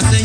se te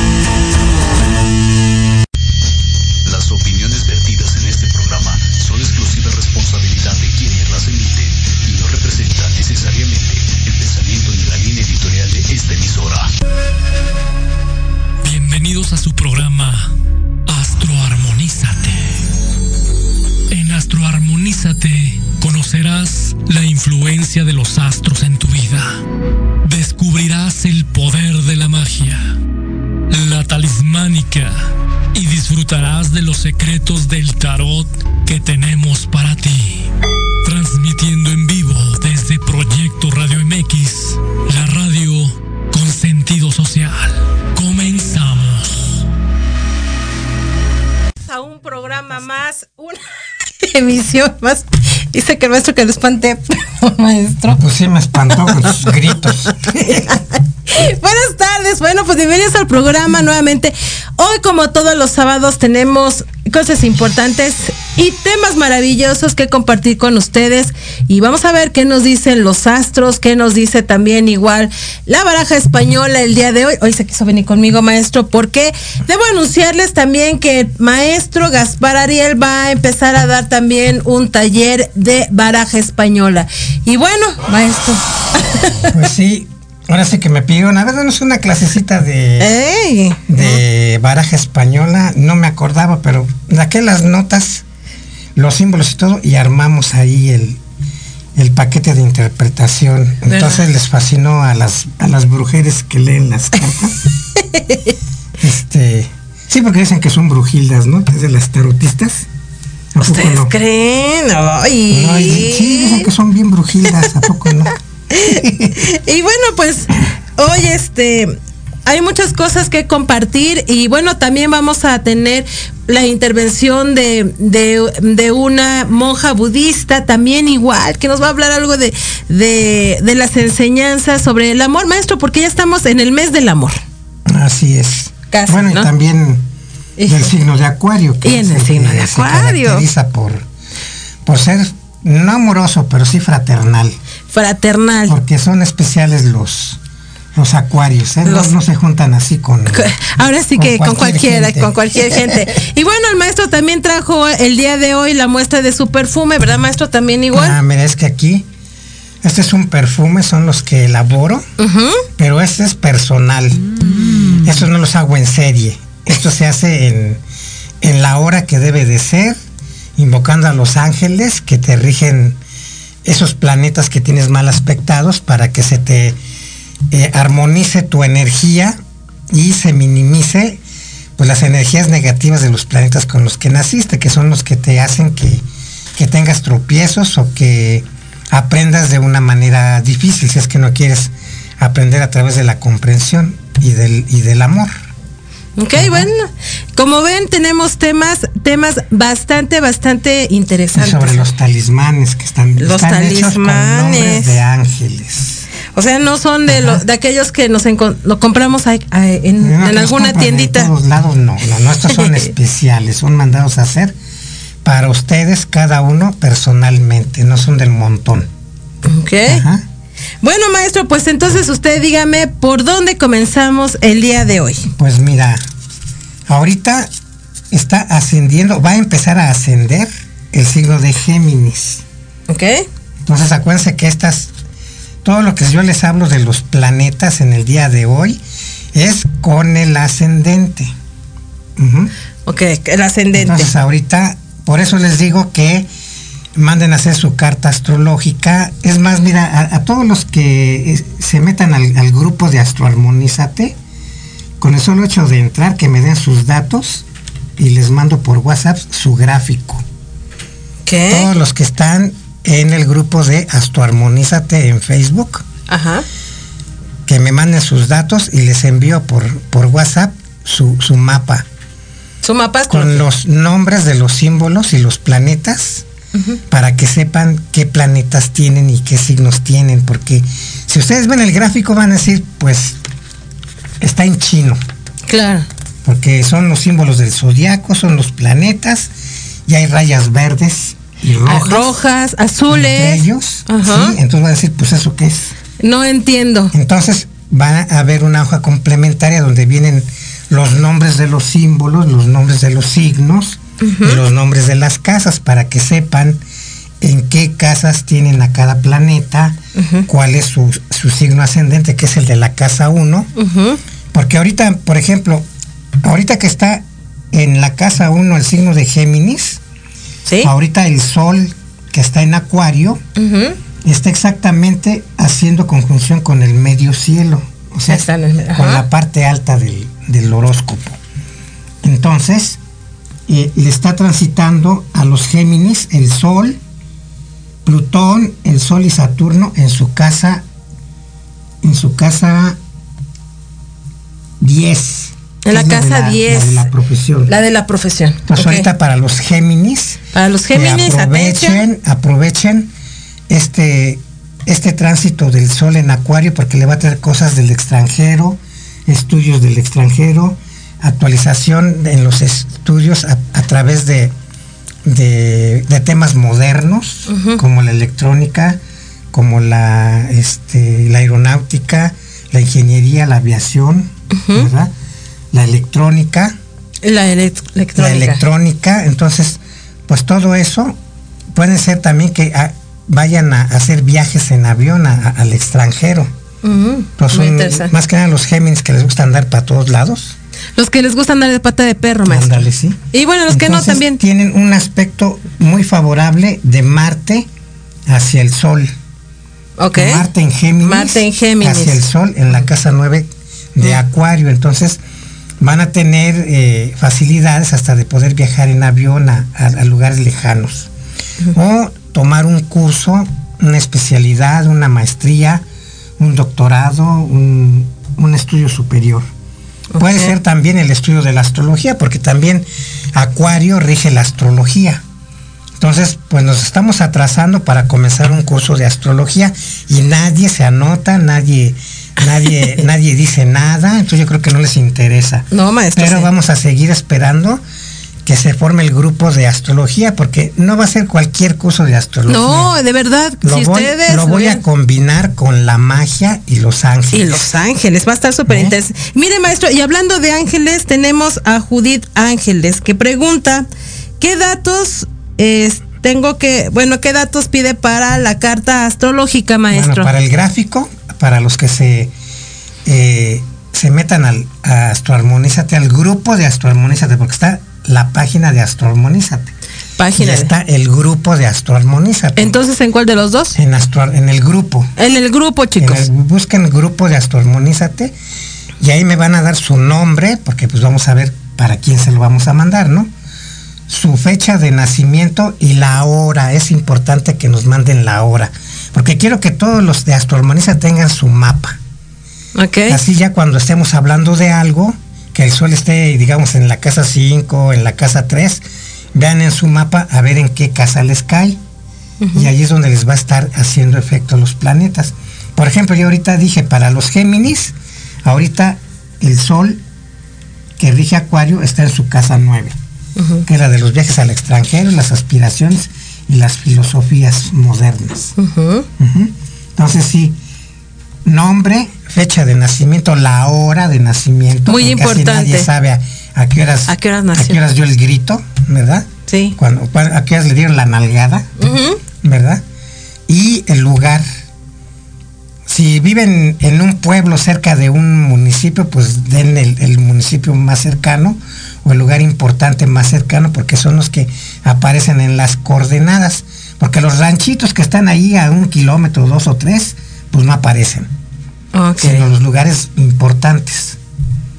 Secretos del tarot que tenemos para ti. Transmitiendo en vivo desde Proyecto Radio MX, la radio con sentido social. Comenzamos. a un programa más, una emisión más. Dice que el maestro que lo espante, maestro. Pues sí me espantó con sus gritos. Buenas tardes, bueno, pues bienvenidos al programa nuevamente. Hoy, como todos los sábados, tenemos cosas importantes y temas maravillosos que compartir con ustedes. Y vamos a ver qué nos dicen los astros, qué nos dice también igual la baraja española el día de hoy. Hoy se quiso venir conmigo, maestro, porque debo anunciarles también que el maestro Gaspar Ariel va a empezar a dar también un taller de baraja española. Y bueno, maestro. Pues sí, ahora sí que me pidieron, a ver, danos una clasecita de, ¡Ey! de baraja española. No me acordaba, pero saqué las notas, los símbolos y todo, y armamos ahí el, el paquete de interpretación. Entonces les fascinó a las, a las brujeres que leen las cartas. este, sí, porque dicen que son brujildas, ¿no? Es de las tarotistas. ¿A poco ¿Ustedes no? creen? Ay. Sí, dicen que son bien brujildas, ¿a poco no? y bueno, pues hoy este hay muchas cosas que compartir y bueno, también vamos a tener la intervención de, de, de una monja budista, también igual, que nos va a hablar algo de, de, de las enseñanzas sobre el amor, maestro, porque ya estamos en el mes del amor. Así es. Casi, bueno, ¿no? y también del signo de Acuario. Y en es el signo que de se Acuario. caracteriza por, por ser no amoroso, pero sí fraternal. Fraternal. Porque son especiales los, los acuarios, ¿eh? No- Los- no, se juntan así con. Ahora sí que con, cualquier cualquiera, gente. con cualquier gente. Y bueno, el maestro también trajo el día de hoy la muestra de su perfume, ¿verdad, maestro? También igual. Ah, mira, es que aquí Este es un perfume, son los que elaboro, pero este es personal. Mm. Estos no los hago en serie. Esto se hace en, en la hora que debe de ser, invocando a los ángeles que te rigen esos planetas que tienes mal aspectados para que se te eh, armonice tu energía y se minimice pues las energías negativas de los planetas con los que naciste, que son los que te hacen que, que tengas tropiezos o que aprendas de una manera difícil, si es que no quieres aprender a través de la comprensión y del, y del amor. Ok, bueno, como ven tenemos temas, temas bastante, bastante interesantes. sobre los talismanes que están, los talismanes de ángeles. O sea, no son de, lo, de aquellos que nos lo compramos en, alguna tiendita. De todos lados no, no, no, estos son especiales, son mandados a hacer para ustedes cada uno personalmente, no son del montón. Ok. Bueno, maestro, pues entonces usted dígame por dónde comenzamos el día de hoy. Pues mira, ahorita está ascendiendo, va a empezar a ascender el signo de Géminis. Ok. Entonces acuérdense que estas, todo lo que yo les hablo de los planetas en el día de hoy es con el ascendente. Ok, el ascendente. Entonces ahorita, por eso les digo que manden a hacer su carta astrológica. Es más, mira, a, todos los que eh, se metan al, grupo de Astroarmonízate, con el solo hecho de entrar, que me den sus datos y les mando por WhatsApp su gráfico. ¿Qué? Todos los que están en el grupo de Astroarmonízate en Facebook. Ajá. Que me manden sus datos y les envío por, por WhatsApp su, su mapa. Su mapa con los nombres de los símbolos y los planetas para que sepan qué planetas tienen y qué signos tienen, porque si ustedes ven el gráfico van a decir, pues está en chino. Claro. Porque son los símbolos del zodiaco, son los planetas, y hay rayas verdes y ah, rojas. rojas, azules. ellos. Entonces van a decir, pues eso qué es. No entiendo. Entonces va a haber una hoja complementaria donde vienen los nombres de los símbolos, los nombres de los signos, los nombres de las casas para que sepan en qué casas tienen a cada planeta, cuál es su, signo ascendente, que es el de la casa 1. Porque ahorita, por ejemplo, ahorita que está en la casa 1 el signo de Géminis, ahorita el sol que está en Acuario, está exactamente haciendo conjunción con el medio cielo, o sea, con la parte alta del, del horóscopo. Entonces, le está transitando a los Géminis el Sol, Plutón, el Sol y Saturno en su casa, en su casa 10. En la casa 10. La de la profesión. La de la profesión. Pues ahorita para los Géminis. Para los Géminis, aprovechen, aprovechen este, este tránsito del Sol en Acuario porque le va a traer cosas del extranjero, estudios del extranjero, actualización en los estudios a, través de, de, temas modernos, como la electrónica, como la, este, la aeronáutica, la ingeniería, la aviación, La electrónica. La electrónica. La electrónica. Entonces, pues todo eso puede ser también que ah, vayan a, hacer viajes en avión al extranjero. más que nada los Géminis que les gusta andar para todos lados. Los que les gusta andar de pata de perro, maestro. Ándale, sí. Y bueno, los que no también. Tienen un aspecto muy favorable de Marte hacia el Sol. Ok. Marte en Géminis. Marte en Géminis. Hacia el Sol en la casa 9 de Acuario. Entonces van a tener eh, facilidades hasta de poder viajar en avión a, lugares lejanos. O tomar un curso, una especialidad, una maestría, un doctorado, un estudio superior. Puede ser también el estudio de la astrología, porque también Acuario rige la astrología. Entonces, pues nos estamos atrasando para comenzar un curso de astrología y nadie se anota, nadie, nadie, nadie dice nada, entonces yo creo que no les interesa. No, maestro. Pero vamos a seguir esperando que se forme el grupo de astrología, porque no va a ser cualquier curso de astrología. No, de verdad. Lo, voy, lo voy a combinar con la magia y los ángeles. Y los ángeles, va a estar súper ¿Eh? interesante. Mire, maestro, y hablando de ángeles, tenemos a Judith Ángeles, que pregunta, ¿qué datos tengo que, bueno, ¿qué datos pide para la carta astrológica, maestro? Bueno, para el gráfico, para los que se eh, se metan al a Astroarmonízate, al grupo de Astroarmonízate, porque está la página de Astroarmonízate. Página. Y está el grupo de Astroarmonízate. Entonces, ¿en cuál de los dos? En, Astro, en el grupo. En el grupo, chicos. En el- busquen el grupo de Astroarmonízate y ahí me van a dar su nombre, porque pues vamos a ver para quién se lo vamos a mandar, ¿no? Su fecha de nacimiento y la hora. Es importante que nos manden la hora. Porque quiero que todos los de Astroarmoniza tengan su mapa. Así ya cuando estemos hablando de algo, que el sol esté, digamos, en la casa 5, en la casa 3, vean en su mapa a ver en qué casa les cae. Y ahí es donde les va a estar haciendo efecto los planetas. Por ejemplo, yo ahorita dije para los Géminis, ahorita el sol que rige Acuario está en su casa 9, que es la de los viajes al extranjero, las aspiraciones y las filosofías modernas. Entonces sí, nombre, fecha de nacimiento, la hora de nacimiento. Muy porque casi importante. nadie sabe a, a qué horas ¿A qué horas nació? a qué horas dio el grito, ¿verdad? Sí. Cuando, a qué horas le dieron la nalgada. ¿verdad? Y el lugar. Si viven en un pueblo cerca de un municipio, pues den el, el municipio más cercano o el lugar importante más cercano, porque son los que aparecen en las coordenadas. Porque los ranchitos que están ahí a un kilómetro, dos o tres, pues no aparecen, Ok. sino los lugares importantes.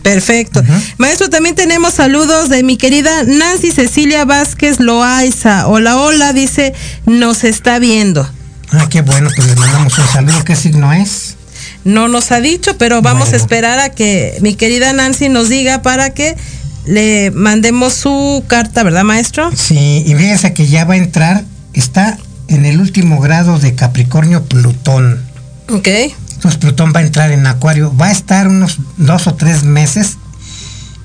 Perfecto. Maestro, también tenemos saludos de mi querida Nancy Cecilia Vázquez Loaiza. Hola, hola, dice, nos está viendo. Ah, qué bueno, pues les mandamos un saludo. ¿Qué signo es? No nos ha dicho, pero vamos a esperar a que mi querida Nancy nos diga para que le mandemos su carta, ¿verdad, maestro? Sí, y fíjense que ya va a entrar, está en el último grado de Capricornio Plutón. Ok. Entonces Plutón va a entrar en Acuario, va a estar unos dos o tres meses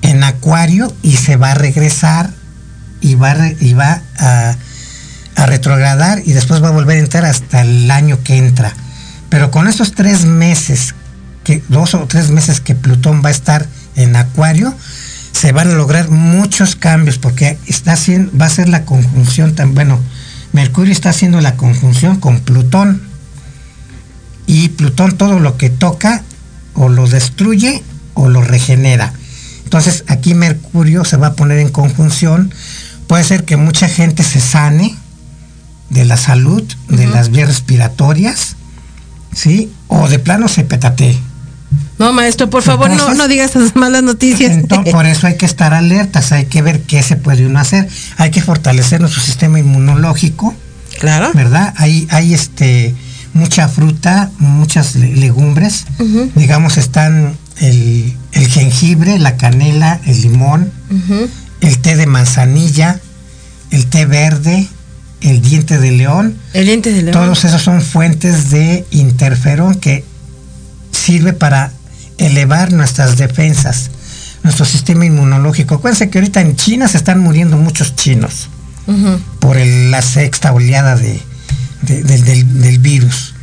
en Acuario y se va a regresar y va, y va a, a retrogradar y después va a volver a entrar hasta el año que entra. Pero con estos tres meses, que, dos o tres meses que Plutón va a estar en Acuario, se van a lograr muchos cambios porque está haciendo, va a ser la conjunción tan bueno. Mercurio está haciendo la conjunción con Plutón y Plutón todo lo que toca o lo destruye o lo regenera. Entonces aquí Mercurio se va a poner en conjunción. Puede ser que mucha gente se sane de la salud, de las vías respiratorias, ¿sí? O de plano se petatee. No, maestro, por favor, no, no digas esas malas noticias. Entonces, por eso hay que estar alertas, hay que ver qué se puede uno hacer. Hay que fortalecer nuestro sistema inmunológico, claro. ¿verdad? Hay, hay este mucha fruta, muchas le- legumbres. Digamos, están el, el jengibre, la canela, el limón, el té de manzanilla, el té verde, el diente de león. El diente de león. Todos esos son fuentes de interferón que sirve para elevar nuestras defensas, nuestro sistema inmunológico. Acuérdense que ahorita en China se están muriendo muchos chinos por el- la sexta oleada de, de- del- del- del virus.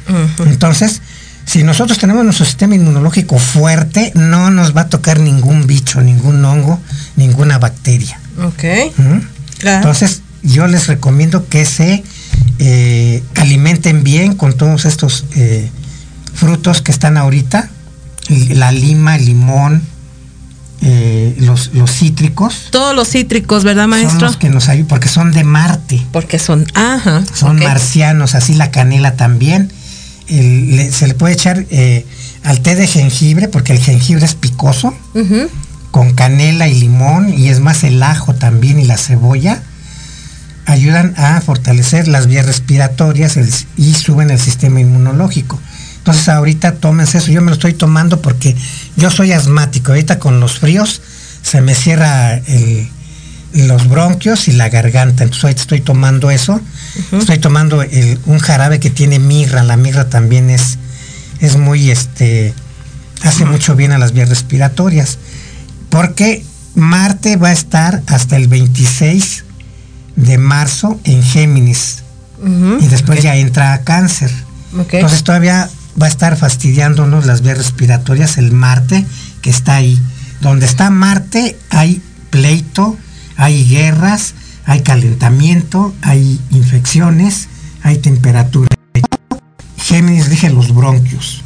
Entonces, si nosotros tenemos nuestro sistema inmunológico fuerte, no nos va a tocar ningún bicho, ningún hongo, ninguna bacteria. Ok. ¿Mm? Claro. Entonces, yo les recomiendo que se eh, alimenten bien con todos estos eh, frutos que están ahorita, la lima, el limón, eh, los, los cítricos, Todos los cítricos, ¿verdad, son maestro? los que nos ayudan, porque son de Marte. Porque son, ajá. Son marcianos, así la canela también. El- le- se le puede echar eh, al té de jengibre, porque el jengibre es picoso, con canela y limón, y es más el ajo también y la cebolla, ayudan a fortalecer las vías respiratorias el- y suben el sistema inmunológico. Entonces ahorita tómense eso, yo me lo estoy tomando porque yo soy asmático, ahorita con los fríos se me cierra el- los bronquios y la garganta, entonces ahorita estoy tomando eso, estoy tomando el- un jarabe que tiene mirra, la mirra también es, es muy, este, hace mucho bien a las vías respiratorias, porque Marte va a estar hasta el 26 de marzo en Géminis. Y después ya entra a cáncer. Entonces todavía va a estar fastidiándonos las vías respiratorias el Marte que está ahí. Donde está Marte hay pleito, hay guerras, hay calentamiento, hay infecciones, hay temperatura. Géminis rige los bronquios.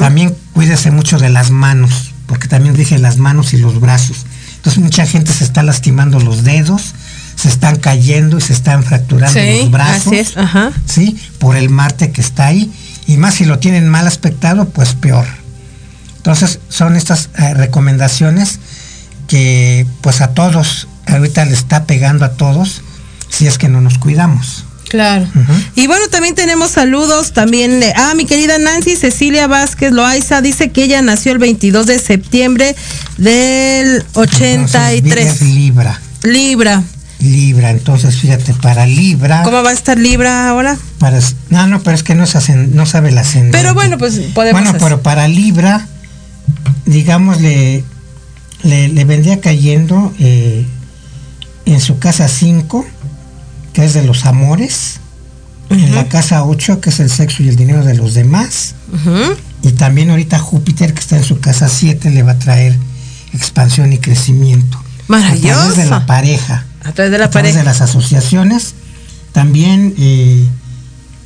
También cuídese mucho de las manos, porque también rige las manos y los brazos. Entonces mucha gente se está lastimando los dedos, se están cayendo y se están fracturando los brazos. Así es, ajá. Sí, por el Marte que está ahí. Y más si lo tienen mal aspectado, pues peor. Entonces son estas eh, recomendaciones que pues a todos, ahorita le está pegando a todos si es que no nos cuidamos. Claro. Y bueno, también tenemos saludos también de, ah, mi querida Nancy Cecilia Vázquez Loaiza dice que ella nació el 22 de septiembre del 83. Entonces, Libra. Libra. Libra, entonces fíjate, para Libra. ¿Cómo va a estar Libra ahora? Para, no, no, pero es que no, no sabe la ascendente. Pero bueno, pues podemos. Bueno, pero para Libra, digamos, le, le, vendría cayendo eh, en su casa 5 que es de los amores, en la casa 8, que es el sexo y el dinero de los demás, y también ahorita Júpiter, que está en su casa 7, le va a traer expansión y crecimiento. Maravilloso. De la pareja. A través de la a través de las asociaciones. También eh,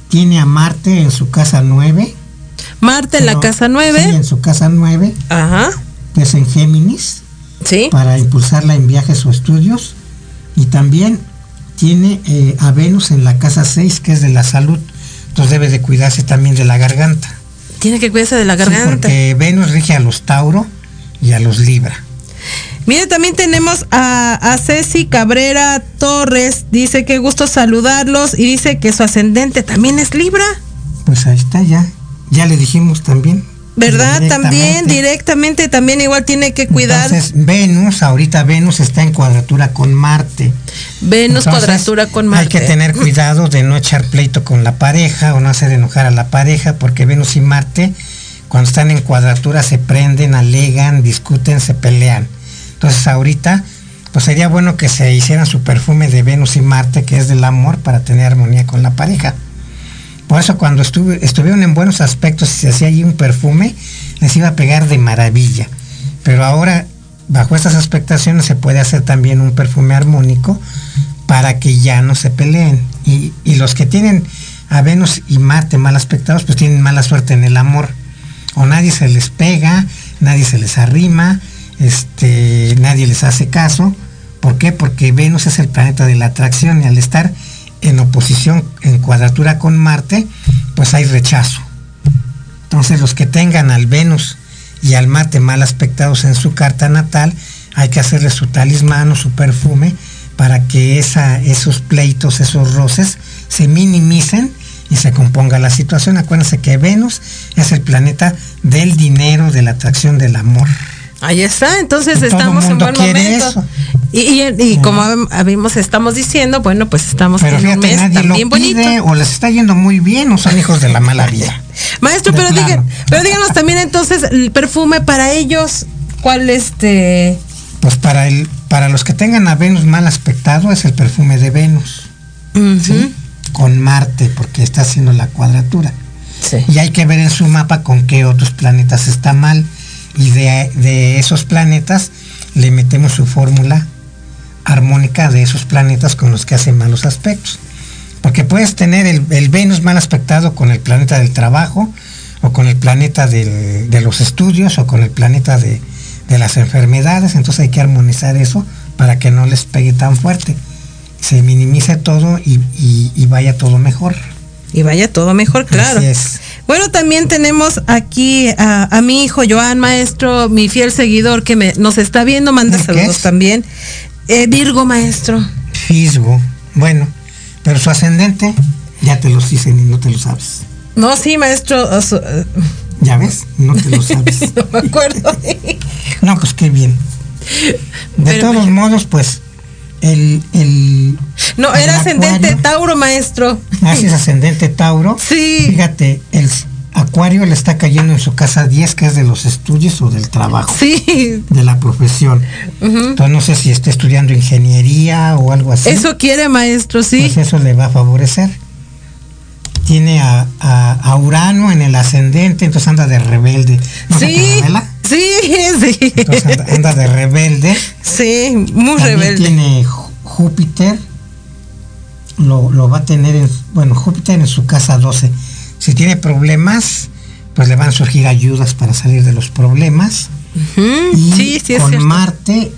tiene a Marte en su casa 9. Marte en la casa 9. Sí, en su casa 9. Ajá. Que es en Géminis. Sí. Para impulsarla en viajes o estudios. Y también tiene eh, a Venus en la casa 6, que es de la salud. Entonces debe de cuidarse también de la garganta. Tiene que cuidarse de la garganta. porque Venus rige a los Tauro y a los Libra. Mire, también tenemos a, a Ceci Cabrera Torres. Dice que gusto saludarlos y dice que su ascendente también es Libra. Pues ahí está ya. Ya le dijimos también. ¿Verdad? También directamente, también igual tiene que cuidar. Entonces, Venus, ahorita Venus está en cuadratura con Marte. Venus cuadratura con Marte. Hay que tener cuidado de no echar pleito con la pareja o no hacer enojar a la pareja, porque Venus y Marte, cuando están en cuadratura, se prenden, alegan, discuten, se pelean. Entonces, ahorita, pues sería bueno que se hicieran su perfume de Venus y Marte, que es del amor, para tener armonía con la pareja. Por eso cuando estuvieron en buenos aspectos y se hacía allí un perfume, les iba a pegar de maravilla. Pero ahora, bajo estas expectaciones, se puede hacer también un perfume armónico para que ya no se peleen. Y, los que tienen a Venus y Marte mal aspectados, pues tienen mala suerte en el amor. O nadie se les pega, nadie se les arrima, este, nadie les hace caso. ¿Por qué? Porque Venus es el planeta de la atracción y al estar en oposición, en cuadratura con Marte, pues hay rechazo. Entonces los que tengan al Venus y al Marte mal aspectados en su carta natal, hay que hacerle su talismán o su perfume para que esa, esos pleitos, esos roces se minimicen y se componga la situación. Acuérdense que Venus es el planeta del dinero, de la atracción del amor. Ahí está, entonces estamos en buen momento. Y, como habíamos, estamos diciendo, bueno, pues estamos en un mes también bonito. O les está yendo muy bien o son hijos de la mala vida. Maestro, pero, pero díganos también entonces el perfume para ellos, ¿cuál este? Pues para el, para los que tengan a Venus mal aspectado es el perfume de Venus. Con Marte, porque está haciendo la cuadratura. Y hay que ver en su mapa con qué otros planetas está mal y de, esos planetas le metemos su fórmula armónica de esos planetas con los que hacen malos aspectos. Porque puedes tener el, Venus mal aspectado con el planeta del trabajo, o con el planeta de los estudios, o con el planeta de, las enfermedades. Entonces hay que armonizar eso para que no les pegue tan fuerte. Se minimice todo y, y vaya todo mejor. Y vaya todo mejor, claro. Bueno, también tenemos aquí a, mi hijo Joan, maestro, mi fiel seguidor que me, nos está viendo, manda saludos también. Eh, Virgo, maestro. Fisgo. Bueno, pero su ascendente ya te lo dicen y no te lo sabes. No, sí, maestro. Eh, ya ves, no te lo sabes. no me acuerdo. no, pues qué bien. De todos modos, pues el, no, era ascendente Tauro, maestro. Ah, sí, es ascendente Tauro. Sí. Fíjate, el Acuario le está cayendo en su casa 10, que es de los estudios o del trabajo. Sí. De la profesión. Entonces no sé si está estudiando ingeniería o algo así. Eso quiere, maestro, sí. Pues eso le va a favorecer. Tiene a, a, Urano en el ascendente, entonces anda de rebelde. ¿No sí. Sí, sí. Entonces anda, de rebelde. Sí, muy También rebelde. Tiene Júpiter lo, lo va a tener en, bueno, Júpiter en su casa 12. Si tiene problemas, pues le van a surgir ayudas para salir de los problemas. Ujú, Y Sí, sí, es con cierto. Marte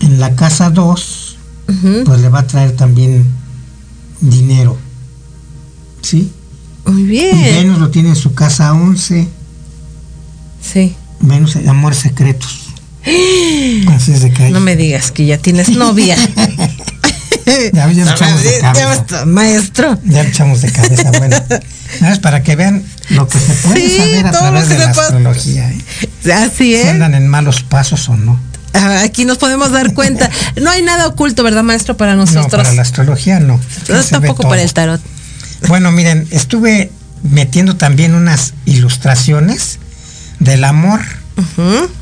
en la casa 2, Ujú, pues le va a traer también dinero. ¿Sí? Muy Y bien. Venus lo tiene en su casa 11. Sí. Venus, amores secretos. Así es de hay- No me digas que ya tienes novia. Ya, ya lo echamos de cabeza. maestro. Ya echamos de cabeza. Bueno, más para que vean lo que se puede Sí, saber a todo lo través que de la puede- astrología. ¿eh? Así Si es. andan en malos pasos o no. Ah, Aquí nos podemos dar cuenta. No hay nada oculto, ¿verdad, maestro, para No, nosotros? para la astrología no. No, tampoco para el tarot. Bueno, miren, estuve metiendo también unas ilustraciones del amor.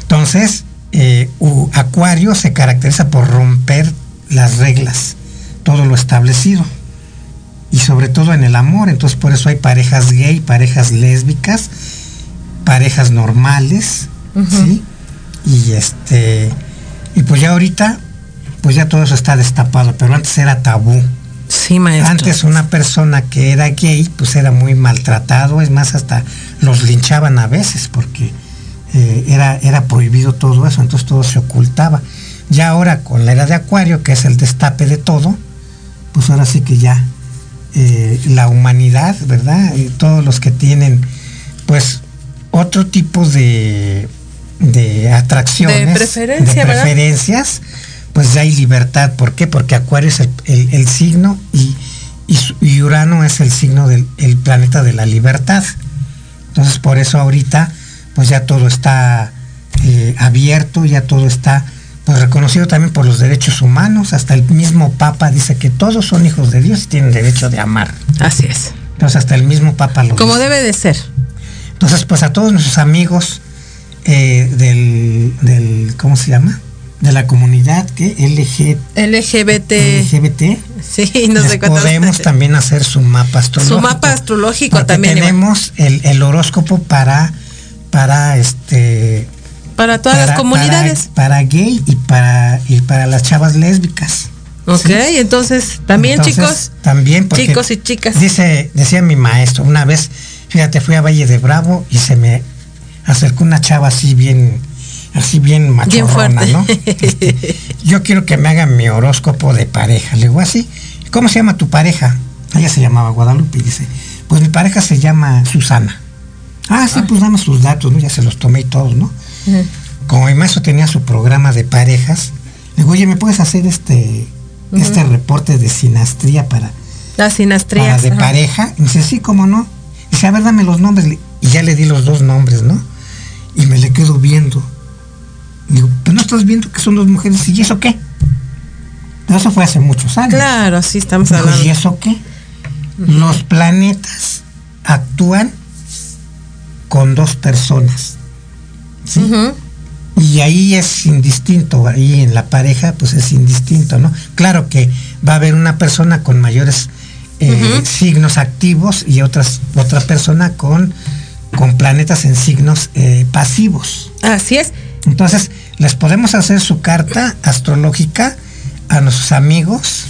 Entonces, eh, u- Acuario se caracteriza por romper las reglas, todo lo establecido. Y sobre todo en el amor. Entonces, por eso hay parejas gay, parejas lésbicas, parejas normales, ¿sí? Y este. Y pues ya ahorita, pues ya todo eso está destapado, pero antes era tabú. Sí, maestro. Antes una persona que era gay, pues era muy maltratado, es más, hasta los linchaban a veces porque eh, era, era prohibido todo eso, entonces todo se ocultaba. Ya ahora con la era de Acuario, que es el destape de todo, pues ahora sí que ya eh, la humanidad, ¿verdad? Y todos los que tienen, pues, otro tipo de, de atracciones, De preferencia, de ¿verdad? preferencias, pues ya hay libertad. ¿Por qué? Porque Acuario es el, el- el signo y, y y Urano es el signo del el planeta de la libertad. Entonces por eso ahorita pues ya todo está eh, abierto, ya todo está pues reconocido también por los derechos humanos. Hasta el mismo Papa dice que todos son hijos de Dios y tienen derecho de amar. Así es. Entonces hasta el mismo Papa lo Como dice. debe de ser. Entonces, pues a todos nuestros amigos eh, del, del, ¿cómo se llama? De la comunidad que LG, LGBT. LGBT, Sí, no les sé cuántas. podemos también hacer su mapa astrológico. Su mapa astrológico Porque también. tenemos el, el horóscopo para, para este Para todas las comunidades. Para, para gay y para, y para las chavas lésbicas. Ok, entonces, también Entonces, chicos. También porque chicos y chicas. Dice, decía mi maestro, una vez, fíjate, fui a Valle de Bravo y se me acercó una chava así bien, así bien machorrona. ¿no? Este, yo quiero que me hagan mi horóscopo de pareja. Le digo así, ¿cómo se llama tu pareja? Ella se llamaba Guadalupe y dice, pues mi pareja se llama Susana. Ah, sí, pues dame sus datos, ¿no? Ya se los tomé y todos, ¿no? Ujú. como mi maestro tenía su programa de parejas, le digo, oye, ¿me puedes hacer este, este reporte de sinastría para, Las para sinastrías. de ajá. pareja? Y dice, sí, ¿cómo no? Dice, a ver, dame los nombres. Y ya le di los dos nombres, ¿no? Y me le quedo viendo. Digo, pero no estás viendo que son dos mujeres. ¿Y eso qué? Pero eso fue hace muchos años. Claro, sí, estamos Dijo, hablando. ¿y eso qué? Los planetas actúan con dos personas. ¿sí? Y ahí es indistinto, ahí en la pareja pues es indistinto, ¿no? Claro que va a haber una persona con mayores eh, signos activos y otras, otra persona con, con planetas en signos eh, pasivos. Así es. Entonces, les podemos hacer su carta astrológica a nuestros amigos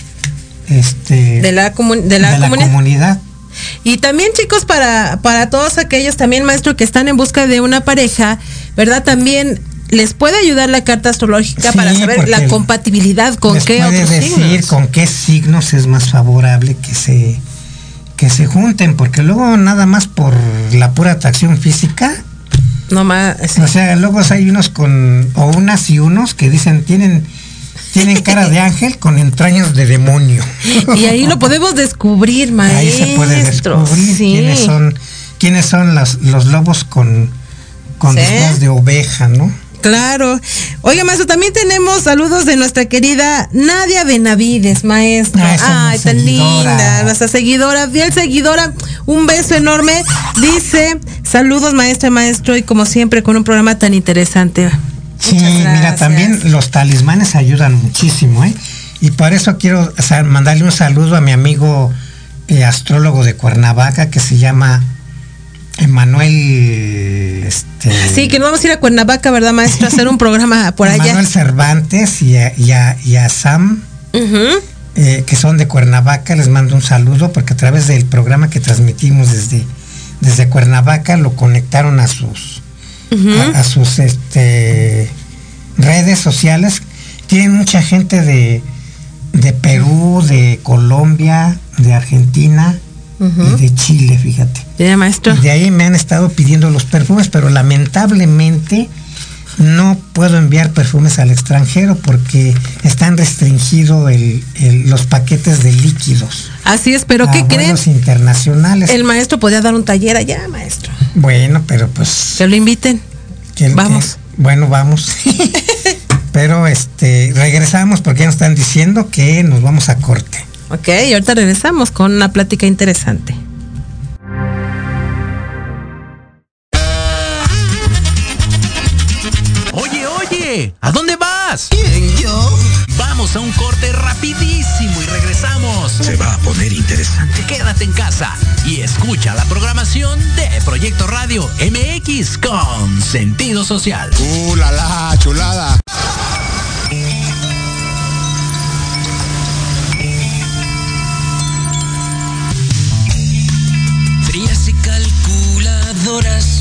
este, De la, comu- de la comunidad. comunidad. Y también chicos, para, para todos aquellos también maestro que están en busca de una pareja, ¿verdad? También les puede ayudar la carta astrológica Sí, para saber la compatibilidad con les qué puede otros decir signos. con qué signos es más favorable que se que se junten porque luego nada más por la pura atracción física No más. o sea luego hay unos con o unas y unos que dicen tienen tienen cara de ángel con entrañas de demonio Y ahí lo podemos descubrir, maestro. ahí se puede descubrir Sí. quiénes son quiénes son las- los lobos con con Sí. de oveja no Claro. Oiga, maestro, también tenemos saludos de nuestra querida Nadia Benavides, maestro. Ah, Ay, tan seguidora. linda. Nuestra seguidora, fiel seguidora. Un beso enorme. Dice, saludos, maestra, maestro, y como siempre, con un programa tan interesante. Sí, mira, también los talismanes ayudan muchísimo, ¿eh? Y por eso quiero mandarle un saludo a mi amigo eh, astrólogo de Cuernavaca que se llama Emanuel. Este, Sí, que nos vamos a ir a Cuernavaca, ¿verdad, maestro? A hacer un programa por allá. Emanuel Cervantes y a, y a- y a Sam eh, que son de Cuernavaca. Les mando un saludo porque a través del programa que transmitimos desde, desde Cuernavaca lo conectaron a sus, a, sus este, redes sociales. Tienen mucha gente de, de Perú, de Colombia, de Argentina y de Chile, fíjate. Ya, maestro. De ahí me han estado pidiendo los perfumes, pero lamentablemente no puedo enviar perfumes al extranjero porque están restringidos los paquetes de líquidos. Así es, pero ¿qué creen? internacionales. El maestro podía dar un taller allá, maestro. Bueno, pero pues. Que lo inviten. vamos. bueno, vamos. pero este, regresamos porque ya nos están diciendo que nos vamos a corte. Ok, y ahorita regresamos con una plática interesante. ¿A dónde vas? ¿Quién, yo? Vamos a un corte rapidísimo y regresamos. Se va a poner interesante. Quédate en casa y escucha la programación de Proyecto Radio MX con sentido social. ¡Uh, la, la chulada! Calculadoras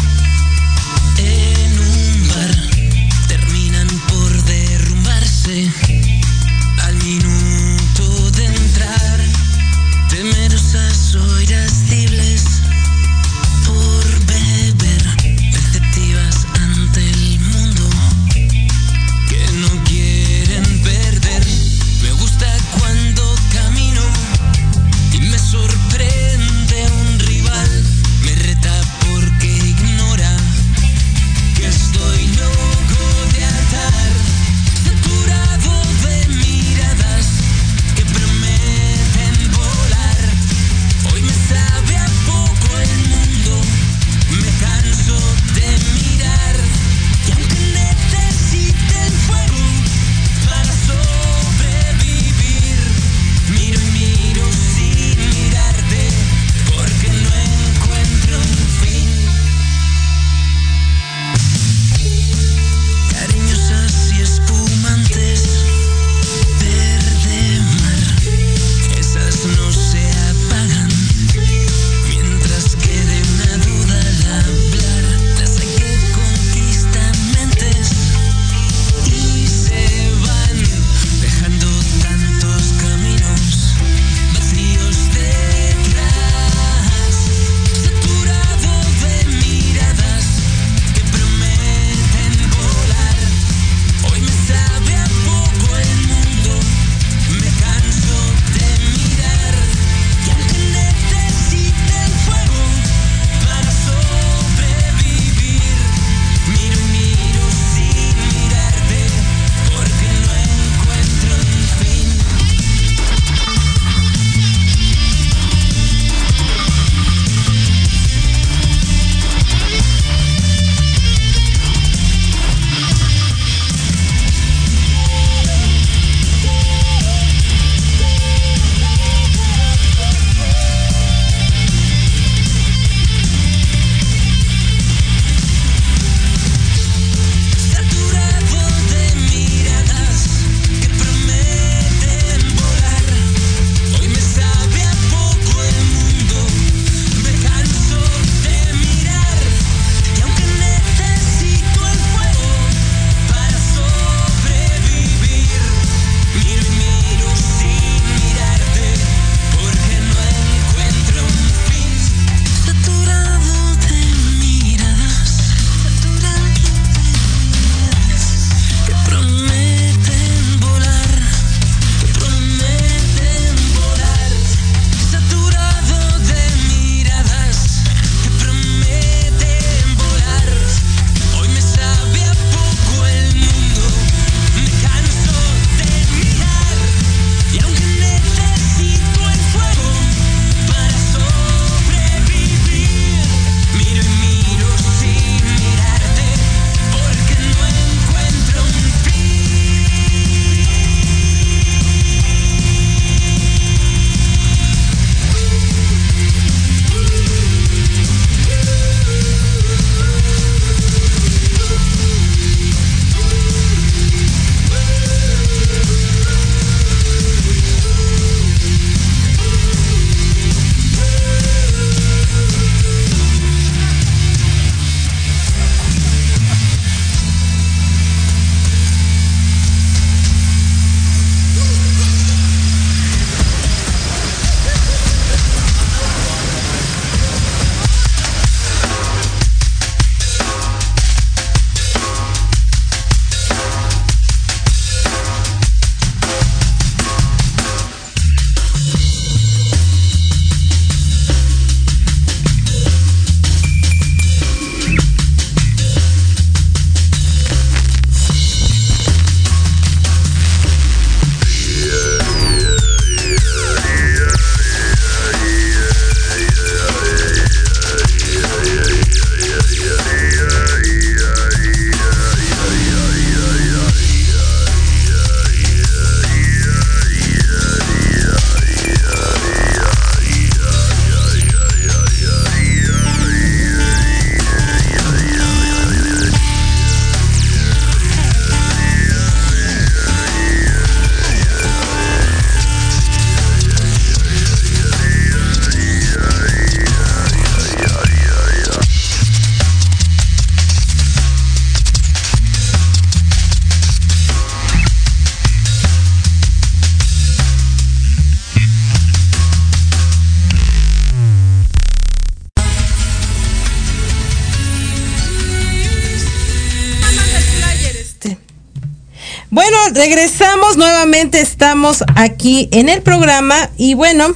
regresamos nuevamente, estamos aquí en el programa y bueno,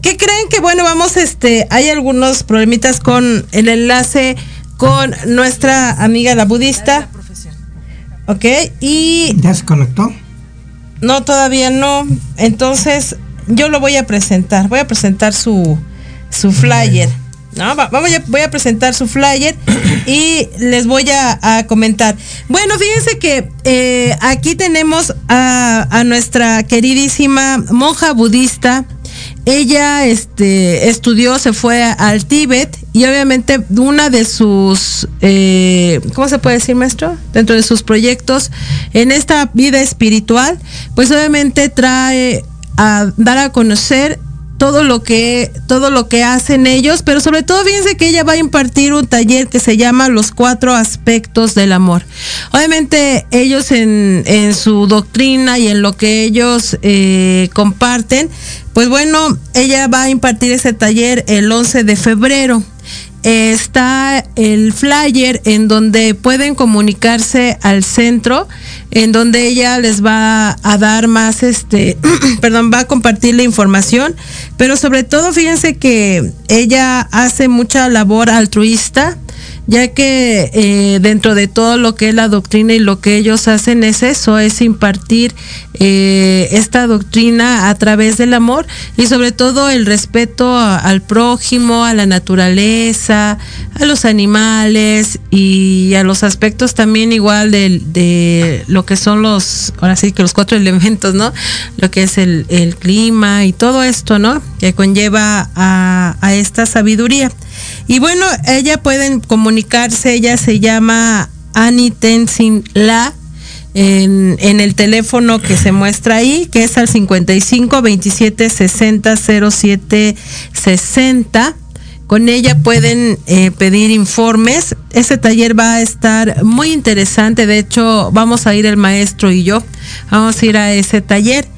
¿qué creen que bueno, vamos, este, hay algunos problemitas con el enlace con nuestra amiga la budista. Ok, y... ¿Ya se conectó? No, todavía no. Entonces, yo lo voy a presentar. Voy a presentar su, su flyer. No, voy a presentar su flyer y les voy a, comentar. Bueno, fíjense que eh, aquí tenemos a, a, nuestra queridísima monja budista. Ella este, estudió, se fue al Tíbet y obviamente una de sus, eh, ¿cómo se puede decir, maestro? Dentro de sus proyectos en esta vida espiritual, pues obviamente trae a dar a conocer todo lo que todo lo que hacen ellos, pero sobre todo fíjense que ella va a impartir un taller que se llama Los cuatro aspectos del amor. Obviamente ellos en, en su doctrina y en lo que ellos eh, comparten, pues bueno, ella va a impartir ese taller el 11 de febrero está el flyer en donde pueden comunicarse al centro, en donde ella les va a dar más, este, perdón, va a compartir la información, pero sobre todo fíjense que ella hace mucha labor altruista ya que eh, dentro de todo lo que es la doctrina y lo que ellos hacen es eso, es impartir eh, esta doctrina a través del amor y sobre todo el respeto al prójimo, a la naturaleza, a los animales y a los aspectos también igual de, lo que son los, ahora sí que los cuatro elementos, ¿no? Lo que es el, clima y todo esto, ¿no? Que conlleva a esta sabiduría. Y bueno, ella pueden comunicarse, ella se llama Annie Tenzin La. En, el teléfono que se muestra ahí, que es al 55 27 60 07 60. Con ella pueden eh, pedir informes. Ese taller va a estar muy interesante. De hecho, vamos a ir el maestro y yo. Vamos a ir a ese taller.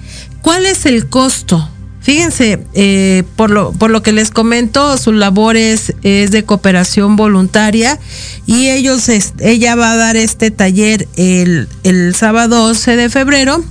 ¿Cuál es el costo? Fíjense, eh, por, lo, por lo que les comento, su labor es, de cooperación voluntaria y ellos, ella va a dar este taller el, sábado 11 de febrero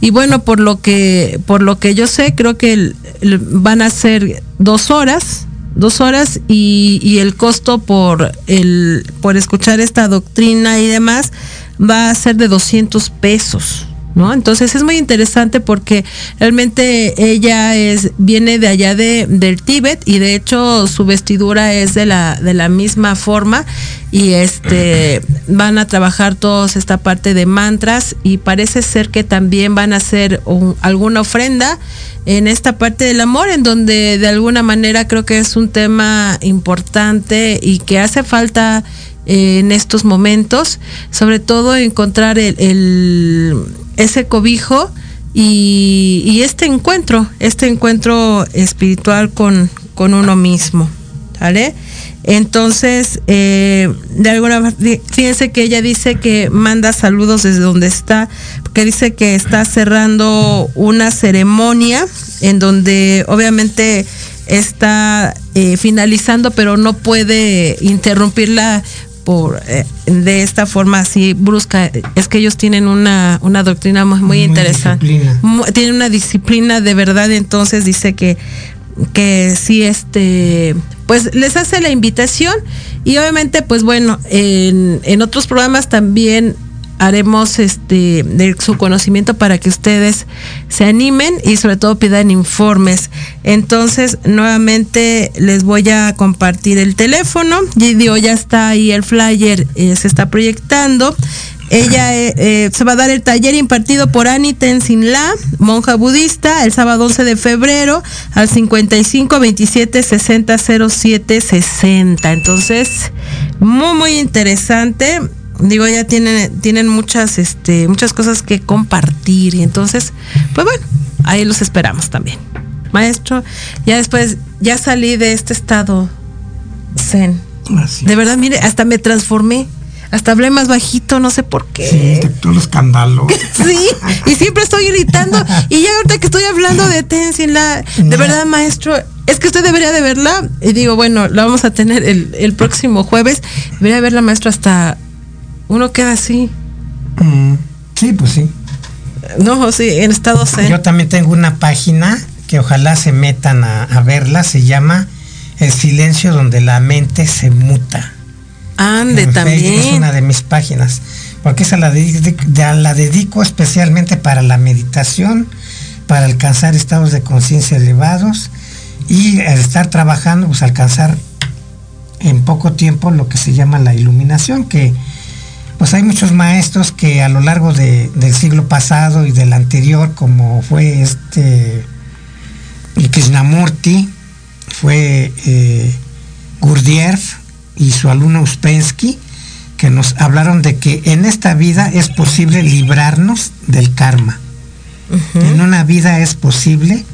y bueno, por lo que, por lo que yo sé, creo que van a ser dos horas, dos horas y, y, el costo por, el, por escuchar esta doctrina y demás va a ser de 200 pesos. ¿No? Entonces es muy interesante porque realmente ella es viene de allá de, del Tíbet y de hecho su vestidura es de la de la misma forma y este van a trabajar todos esta parte de mantras y parece ser que también van a hacer alguna ofrenda en esta parte del amor en donde de alguna manera creo que es un tema importante y que hace falta en estos momentos, sobre todo encontrar el, ese cobijo y, este encuentro, este encuentro espiritual con, con uno mismo. ¿Vale? Entonces, eh, de alguna fíjense que ella dice que manda saludos desde donde está, porque dice que está cerrando una ceremonia en donde obviamente está eh, finalizando, pero no puede interrumpirla por eh, de esta forma así brusca es que ellos tienen una, una doctrina muy, interesante. tienen una disciplina de verdad entonces dice que que sí este pues les hace la invitación y obviamente pues bueno en, en otros programas también haremos este de su conocimiento para que ustedes se animen y sobre todo pidan informes. Entonces, nuevamente les voy a compartir el teléfono. Y ya está ahí el flyer, eh, se está proyectando. Ella eh, eh, se va a dar el taller impartido por Annie Tenzin La, monja budista, el sábado 11 de febrero al 55 27 60 07 60. Entonces, muy, muy interesante digo, ya tienen, tienen muchas, este, muchas cosas que compartir y entonces, pues bueno, ahí los esperamos también. Maestro, ya después, ya salí de este estado zen. De verdad, mire, hasta me transformé. Hasta hablé más bajito, no sé por qué. Sí, todo escándalo. sí, y siempre estoy gritando. Y ya ahorita que estoy hablando de Tenzin, la, de verdad, maestro, es que usted debería de verla. Y digo, bueno, la vamos a tener el, el próximo jueves. Debería verla, maestro, hasta uno queda así. Mm, sí, pues sí. No, sí, en estado zen. Yo también tengo una página que ojalá se metan a, a verla, se llama El silencio donde la mente se muta. Ande, En Facebook Es también. una de mis páginas, porque esa la, dedi- de- la dedico especialmente para la meditación, para alcanzar estados de conciencia elevados y al estar trabajando, pues alcanzar en poco tiempo lo que se llama la iluminación, que pues hay muchos maestros que a lo largo de- del siglo pasado y del anterior, como fue este Krishnamurti, fue eh, Gurdjieff y su alumno Uspensky, que nos hablaron de que en esta vida es posible librarnos del karma. En una vida es posible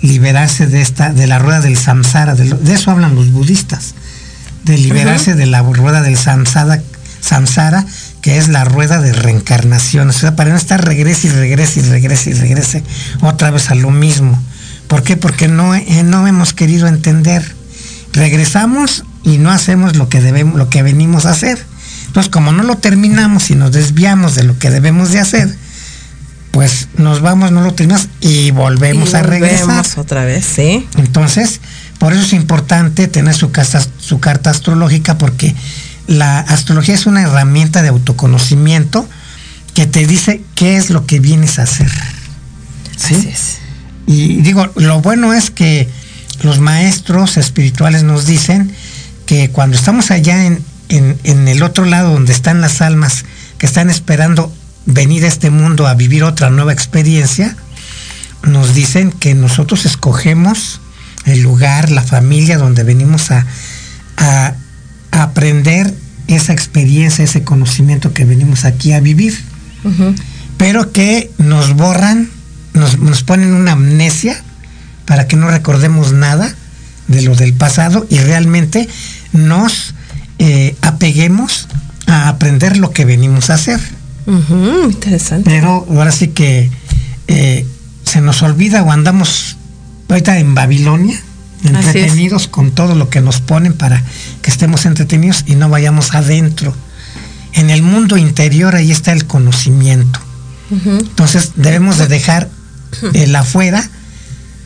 liberarse de esta, de la rueda del samsara, de, lo- de eso hablan los budistas, de liberarse de la rueda del samsara, samsara, que es la rueda de reencarnación. O sea, para no estar regrese y regrese y regrese y regrese otra vez a lo mismo. ¿Por qué? Porque no, eh, no hemos querido entender. Regresamos y no hacemos lo que debemos, lo que venimos a hacer. Entonces, como no lo terminamos y nos desviamos de lo que debemos de hacer, pues nos vamos, no lo terminamos y volvemos Y a regresar. otra vez, sí. Entonces, por eso es importante tener su, casa- su carta astrológica porque la astrología es una herramienta de autoconocimiento que te dice qué es lo que vienes a hacer. ¿Sí? Así es. Y digo, lo bueno es que los maestros espirituales nos dicen que cuando estamos allá en, en- en el otro lado donde están las almas que están esperando venir a este mundo a vivir otra nueva experiencia, nos dicen que nosotros escogemos el lugar, la familia donde venimos a, a- a aprender esa experiencia, ese conocimiento que venimos aquí a vivir pero que nos borran, nos, nos ponen una amnesia para que no recordemos nada de lo del pasado y realmente nos eh, apeguemos a aprender lo que venimos a hacer. Interesante. Pero ahora sí que eh, se nos olvida o andamos ahorita en Babilonia. Entretenidos con todo lo que nos ponen para que estemos entretenidos y no vayamos adentro. En el mundo interior ahí está el conocimiento. Entonces debemos de dejar el afuera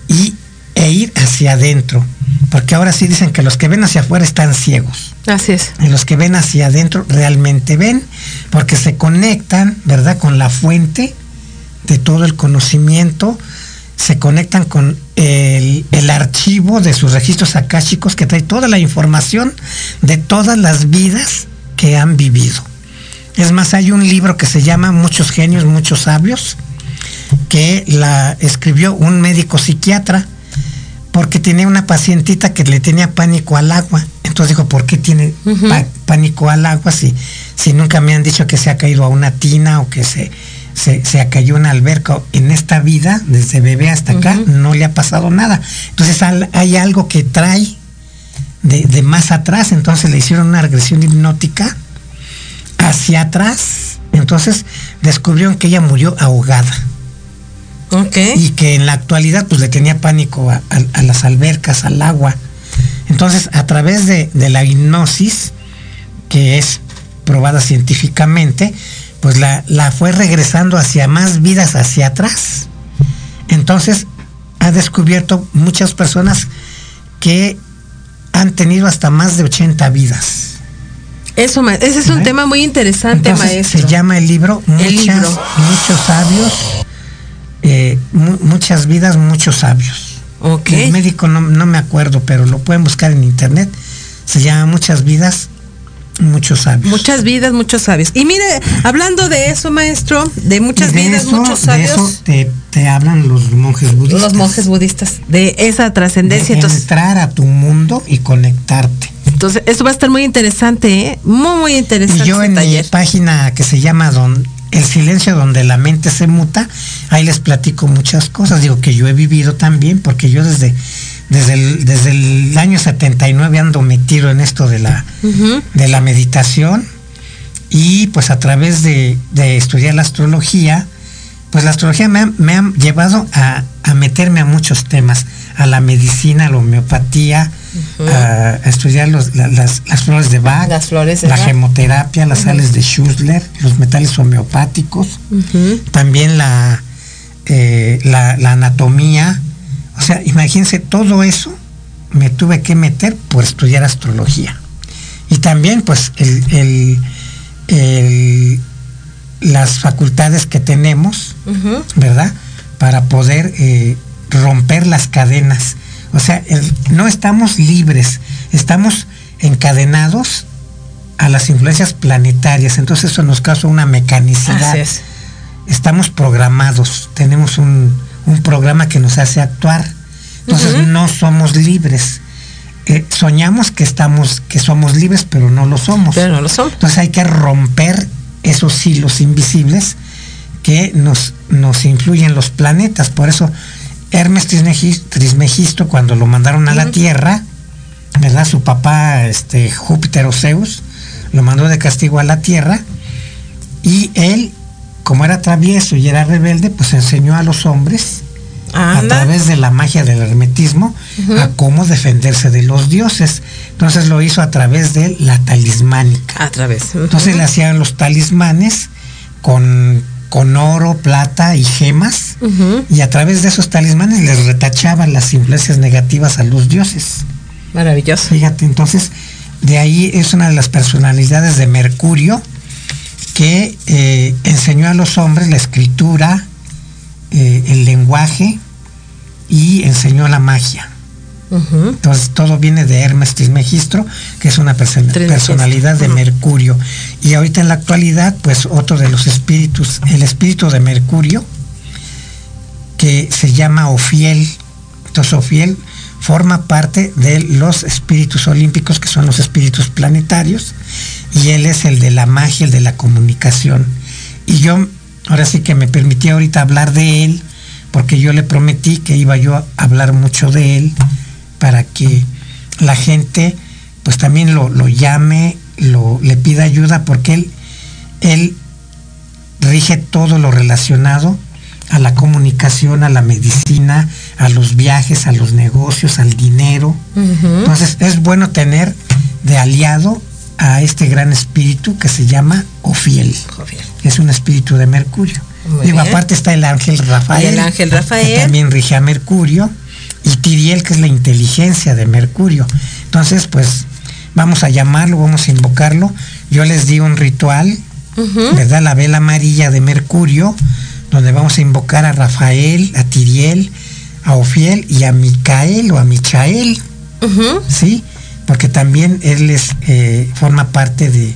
y, e ir hacia adentro. Porque ahora sí dicen que los que ven hacia afuera están ciegos. Así es. Y los que ven hacia adentro realmente ven, porque se conectan, ¿verdad?, con la fuente de todo el conocimiento, se conectan con el, el archivo de sus registros akáshicos que trae toda la información de todas las vidas que han vivido. Es más, hay un libro que se llama Muchos genios, muchos sabios, que la escribió un médico psiquiatra porque tenía una pacientita que le tenía pánico al agua. Entonces dijo, ¿por qué tiene pánico al agua si, si nunca me han dicho que se ha caído a una tina o que se, se, se ha caído a una alberca? En esta vida, desde bebé hasta acá, no le ha pasado nada. Entonces al- hay algo que trae de, de más atrás, entonces le hicieron una regresión hipnótica hacia atrás. Entonces descubrieron que ella murió ahogada Ok. y que en la actualidad pues le tenía pánico a, a- a las albercas, al agua. Entonces, a través de, de la hipnosis, que es probada científicamente, pues la, la fue regresando hacia más vidas hacia atrás. Entonces, ha descubierto muchas personas que han tenido hasta más de 80 vidas. Eso, ese es un ¿Eh? tema muy interesante, Entonces, maestro. Se llama el libro Muchas, libro. Muchos sabios, eh, mu- muchas vidas, muchos sabios. El médico no, no me acuerdo, pero lo pueden buscar en internet. Se llama Muchas vidas, muchos sabios. Muchas vidas, muchos sabios. Y mire, hablando de eso, maestro, de muchas de vidas, eso, muchos de sabios, eso te, te hablan los monjes budistas. los monjes budistas, de esa De trascendencia. Entonces, entrar a tu mundo y conectarte. entonces, esto va a estar muy interesante, ¿eh? Muy, muy interesante. Y yo este en mi taller. página que se llama Don, El silencio donde la mente se muta, ahí les platico muchas cosas, digo que yo he vivido también, porque yo desde, desde, el, desde el año 79 ando metido en esto de la, de la meditación y pues a través de, de estudiar la astrología, pues la astrología me ha, me ha llevado a, a meterme a muchos temas, a la medicina, a la homeopatía, a, a estudiar los- la- las, las flores de Bach, Las flores de la Bach. gemoterapia, las sales de Schussler, los metales homeopáticos, también la, eh, la, anatomía. O sea, imagínense, todo eso me tuve que meter por estudiar astrología. Y también, pues, el, las facultades que tenemos, ¿verdad? Para poder eh, romper las cadenas. O sea, no estamos libres, estamos encadenados a las influencias planetarias. Entonces eso nos causa una mecanicidad. Estamos programados, tenemos un, programa que nos hace actuar. Entonces no somos libres. Eh, soñamos que estamos, que somos libres, pero no lo somos. Pero no lo somos. Entonces hay que romper esos hilos invisibles que nos, nos influyen los planetas. Por eso Hermes Trismegisto, cuando lo mandaron a la Tierra, ¿verdad? Su papá, este, Júpiter o Zeus, lo mandó de castigo a la Tierra y él, como era travieso y era rebelde, pues enseñó a los hombres a través de la magia del hermetismo a cómo defenderse de los dioses. Entonces lo hizo a través de la talismánica. A través. Entonces le hacían los talismanes con con oro, plata y gemas, y a través de esos talismanes les retachaban las influencias negativas a los dioses. Maravilloso. Fíjate, entonces, de ahí es una de las personalidades de Mercurio que eh, enseñó a los hombres la escritura, eh, el lenguaje y enseñó la magia. Entonces todo viene de Hermes Trismegistro, que es una personalidad de Mercurio. Y ahorita en la actualidad, pues otro de los espíritus, el espíritu de Mercurio, que se llama Ofiel. Entonces Ofiel forma parte de los espíritus olímpicos, que son los espíritus planetarios, y él es el de la magia, el de la comunicación. Y yo, ahora sí que me permití ahorita hablar de él, porque yo le prometí que iba yo a hablar mucho de él para que la gente pues también lo, llame, lo, le pida ayuda, porque él, él rige todo lo relacionado a la comunicación, a la medicina, a los viajes, a los negocios, al dinero. Entonces es bueno tener de aliado a este gran espíritu que se llama Ofiel. Es un espíritu de Mercurio. y aparte está el ángel Rafael. el ángel Rafael. Que también rige a Mercurio y Tiriel, que es la inteligencia de Mercurio. Entonces, pues vamos a llamarlo, vamos a invocarlo. Yo les di un ritual, ¿verdad? La vela amarilla de Mercurio, donde vamos a invocar a Rafael, a Tiriel, a Ofiel y a Micael o a Michael, ¿sí? Porque también él es, eh, forma parte de,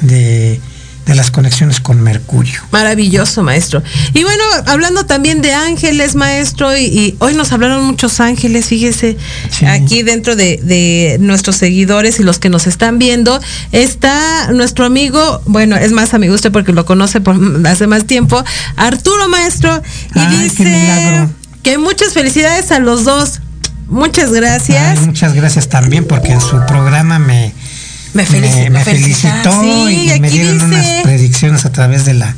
de de las conexiones con Mercurio. Maravilloso, maestro. Y bueno, hablando también de ángeles, maestro, y, hoy nos hablaron muchos ángeles, fíjese, aquí dentro de, nuestros seguidores y los que nos están viendo, está nuestro amigo, bueno, es más amigo usted porque lo conoce por hace más tiempo, Arturo, maestro, y dice que muchas felicidades a los dos. Muchas gracias. muchas gracias también porque en su programa me me, felicitó y me dieron unas predicciones a través de la,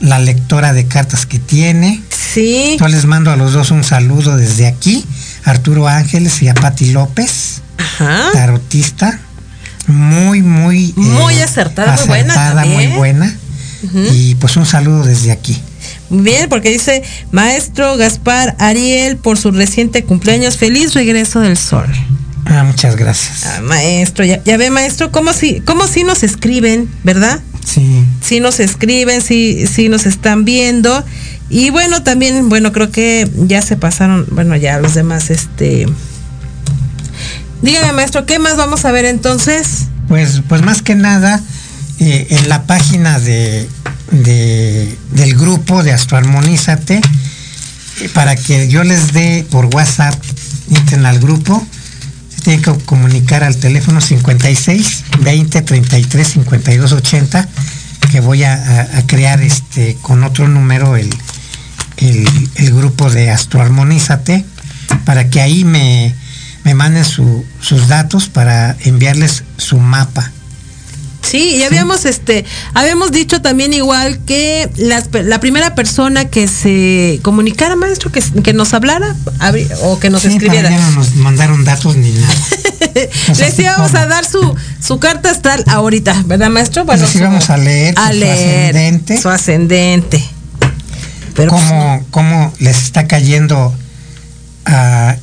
la lectora de cartas que tiene. Sí. Yo les mando a los dos un saludo desde aquí, Arturo Ángeles y a Patti López, tarotista, muy, muy... Muy eh, acertada, muy buena. muy buena. Y pues un saludo desde aquí. Bien, porque dice Maestro Gaspar Ariel por su reciente cumpleaños. Feliz regreso del sol. Ah, muchas gracias. Ah, maestro, ya, ve, maestro, cómo si, cómo si nos escriben, ¿verdad? Sí. Sí nos escriben, sí, sí nos están viendo. Y bueno, también, bueno, creo que ya se pasaron, bueno, ya los demás, este. Dígame, maestro, ¿qué más vamos a ver entonces? Pues, pues más que nada, eh, en la página de, de, del grupo de Astroarmonízate, eh, para que yo les dé por WhatsApp, entren al grupo, tienen que comunicar al teléfono 56 20 33 52 80 que voy a, crear este con otro número el, el, grupo de Astroarmonízate para que ahí me, me manden sus datos para enviarles su mapa Sí, y habíamos este, habíamos dicho también igual que la primera persona que se comunicara, maestro, que, que nos hablara o que nos escribiera. no nos mandaron datos ni nada. Les íbamos a dar su, su carta astral ahorita, ¿verdad, maestro? Bueno, Les íbamos a leer, su ascendente. Su ascendente. Pero pues, cómo, cómo les está cayendo a,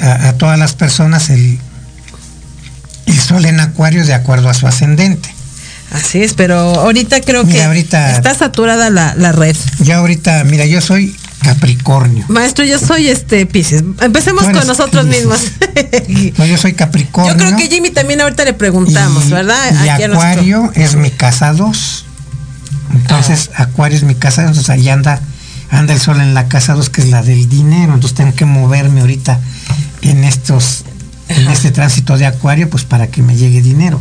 a- a todas las personas el, el sol en acuario de acuerdo a su ascendente. Así es, pero ahorita creo Mira, que ahorita- está saturada la, la red. Yo ahorita, mira, yo soy Capricornio. Maestro, yo soy este Pisces. Empecemos con nosotros mismos. No, yo soy Capricornio. yo creo que Jimmy también ahorita le preguntamos, y, ¿verdad? Y Aquí a nuestro- Acuario es mi casa 2. Entonces, Acuario es mi casa 2. Entonces, ahí anda, anda el sol en la casa 2, que es la del dinero. Entonces, tengo que moverme ahorita en estos en este tránsito de Acuario, pues para que me llegue dinero.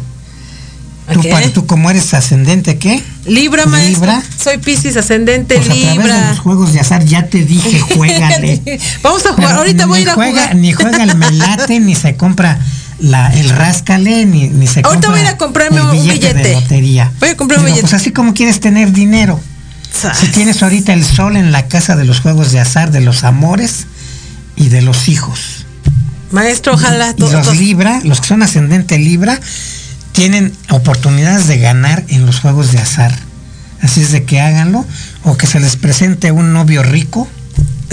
Tú, Ok. para, tú como eres ascendente, ¿qué? Libra, maestro. Libra. Soy Pisces, ascendente Pues a través de Libra. los juegos de azar ya te dije, juégale. Vamos a jugar, Pero ahorita voy a ir a juega, jugar. Ni juega el melate, ni se compra la, el ráscale, ni, ni se Ahorita compra voy a ir a comprarme un billete, de lotería. Voy a comprar un Digo, billete. Pues así como quieres tener dinero. Sas. Si tienes ahorita el sol en la casa de los juegos de azar, de los amores y de los hijos. Maestro, ojalá Y los todos. Libra, los que son ascendente Libra, tienen oportunidades de ganar en los juegos de azar. Así es de que háganlo. O que se les presente un novio rico,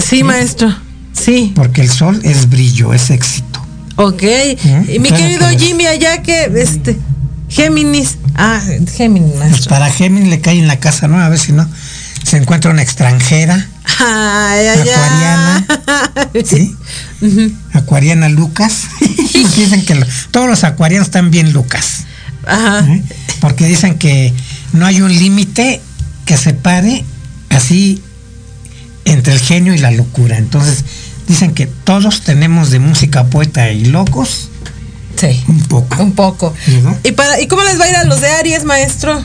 Sí, maestro. Sí. porque el sol es brillo, es éxito. Ok. Y mi querido que es. Jimmy, allá que este Géminis. Ah, Géminis, Pues para Géminis le cae en la casa nueva, a ver si no se encuentra una extranjera, Ay, ay, ay. ¿sí? Acuariana Lucas. dicen que lo- todos los acuarianos están bien Lucas, Ajá. ¿eh? porque dicen que no hay un límite que separe así entre el genio y la locura. Entonces, dicen que todos tenemos de música poeta y locos Sí. un poco. Un poco. ¿Y, para, ¿Y cómo les va a ir a los de Aries, maestro?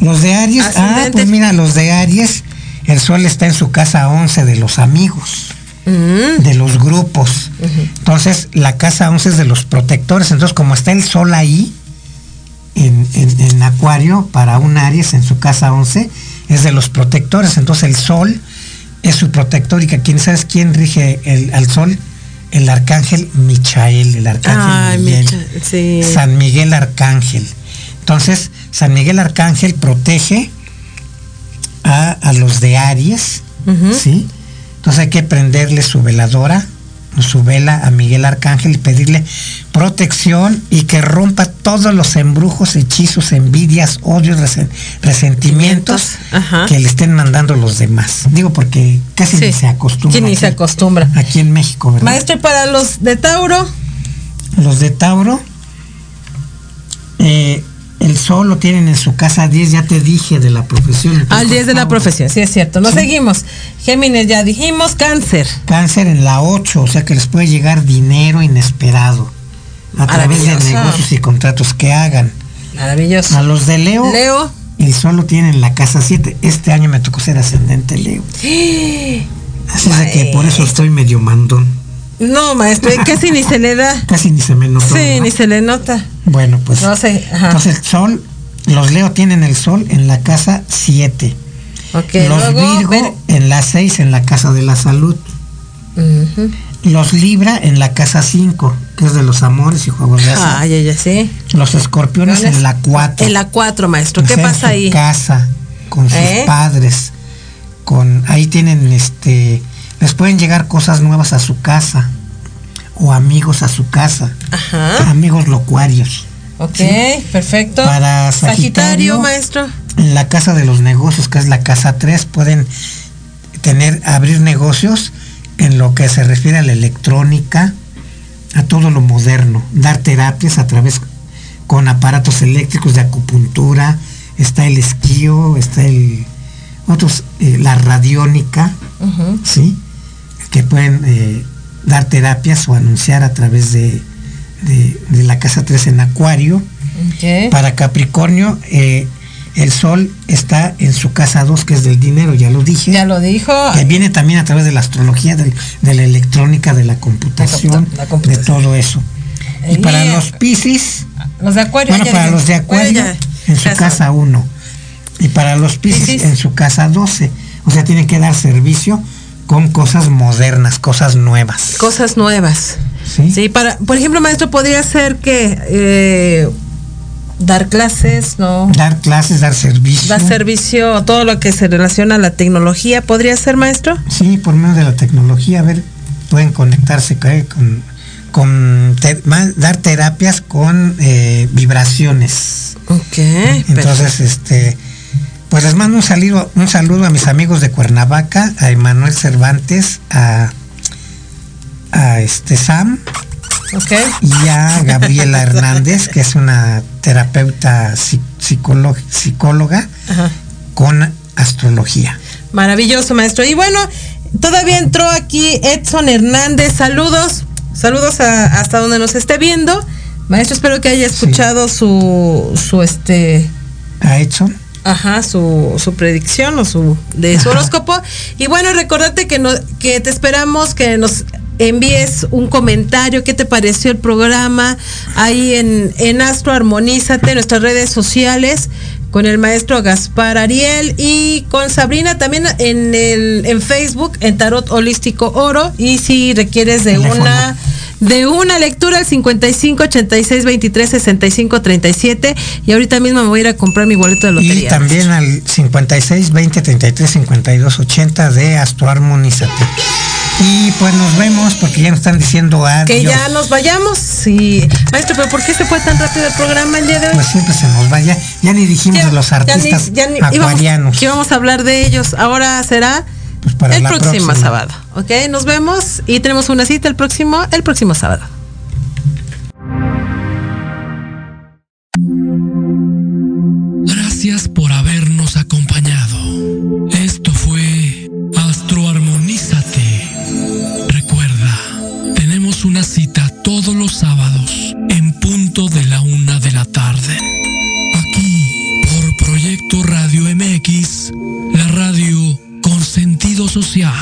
Los de Aries, ah, pues mira, los de Aries, el sol está en su casa 11 de los amigos, Mm, de los grupos. Entonces, la casa 11 es de los protectores. Entonces, como está el sol ahí, en, en- en Acuario, para un Aries en su casa 11, es de los protectores. Entonces, el sol es su protector. ¿Y que quién sabes quién rige el, al sol? El arcángel Michael, el arcángel Ay, Miguel. Micha- sí. San Miguel Arcángel. Entonces, San Miguel Arcángel protege a, a los de Aries, Ujú. ¿sí? Entonces hay que prenderle su veladora, su vela a Miguel Arcángel y pedirle protección y que rompa todos los embrujos, hechizos, envidias, odios, resen- resentimientos Ajá. que le estén mandando los demás. Digo porque casi Sí. ni se acostumbra. ¿Quién ni se acostumbra? Aquí en México, ¿verdad? Maestro, ¿y para los de Tauro? Los de Tauro, eh, el sol lo tienen en su casa 10, ya te dije de la profesión. Al 10 de la profesión, sí es cierto. Sí. seguimos. Géminis ya dijimos, cáncer. Cáncer en la 8, o sea que les puede llegar dinero inesperado a través de negocios y contratos que hagan. Maravilloso. A los de Leo, Leo. el sol lo tienen en la casa 7. Este año me tocó ser ascendente Leo. Así es que por eso estoy medio mandón. No, maestro, casi ni se le da. Casi ni se me notó. Sí, ¿no? ni se le nota. Bueno, pues. No sé, ajá. Entonces, sol, los Leo tienen el sol en la casa 7. Ok, los luego. Virgo ver- en la 6 en la casa de la salud. Los Libra en la casa 5, que es de los amores y juegos de azar. Ay, ay, ay, sí. Los escorpiones en la 4. En la 4, maestro. O ¿Qué sea, en pasa su ahí? casa, con sus ¿Eh? padres, con ahí tienen este les pueden llegar cosas nuevas a su casa o amigos a su casa, Ajá. amigos locuarios. Ok, perfecto. Para Sagitario, Sagitario, maestro. En la casa de los negocios, que es la casa 3, pueden tener abrir negocios en lo que se refiere a la electrónica, a todo lo moderno, dar terapias a través con aparatos eléctricos de acupuntura, está el esquío, está el otros eh, la radiónica. ¿sí? Que pueden eh, dar terapias o anunciar a través de, de- de la casa 3 en Acuario. Para Capricornio, eh, el sol está en su casa 2, que es del dinero, ya lo dije. Ya lo dijo. Que viene también a través de la astrología, del- de la electrónica, de la computación, La computación. de todo eso. Y para los Piscis, Los de Acuario. bueno, para los de Acuario, en su casa 1. Y para los Piscis, Piscis. en su casa 12. O sea, tienen que dar servicio con cosas modernas, cosas nuevas. Cosas nuevas. ¿sí? Sí, para, por ejemplo, maestro, podría ser que eh, dar clases, ¿no? Dar clases, dar servicio. Dar servicio, todo lo que se relaciona a la tecnología, ¿podría ser maestro? Sí, por medio de la tecnología, a ver, pueden conectarse con, con dar terapias con eh, vibraciones. Ok. Entonces, este, pues les mando un saludo, un saludo a mis amigos de Cuernavaca, a Emanuel Cervantes, a, a este Sam, y a Gabriela Hernández, que es una terapeuta psicóloga con astrología. Maravilloso, maestro. Y bueno, todavía entró aquí Edson Hernández. Saludos, saludos hasta donde nos esté viendo. Maestro, espero que haya escuchado su, su este. A Edson. Ajá, su, su predicción o su de su horóscopo. Y bueno, recordate que, no, que te esperamos que nos envíes un comentario, qué te pareció el programa. Ahí en, en Astro Armonízate, nuestras redes sociales con el maestro Gaspar Ariel y con Sabrina también en el en Facebook en Tarot Holístico Oro. Y si requieres de una de una lectura al 55 86 23 65 37 y ahorita mismo me voy a ir a comprar mi boleto de lotería. Y también al 56 20 33 52 80 de Astro Armonízate. Y pues nos vemos porque ya nos están diciendo adiós. Que ya nos vayamos. Sí. Maestro, pero ¿por qué se fue tan rápido el programa el día de hoy? Pues siempre se nos vaya. Ya ni dijimos de los artistas ya acuarianos. que íbamos a hablar de ellos. Ahora será pues para el próximo sábado. ¿Ok? Nos vemos y tenemos una cita el próximo, el próximo sábado. Gracias por habernos acompañado. Esto fue Astroarmonízate. Recuerda, tenemos una cita todos los sábados en punto de la una de la tarde. Aquí, por Proyecto Radio MX, la radio sentido social.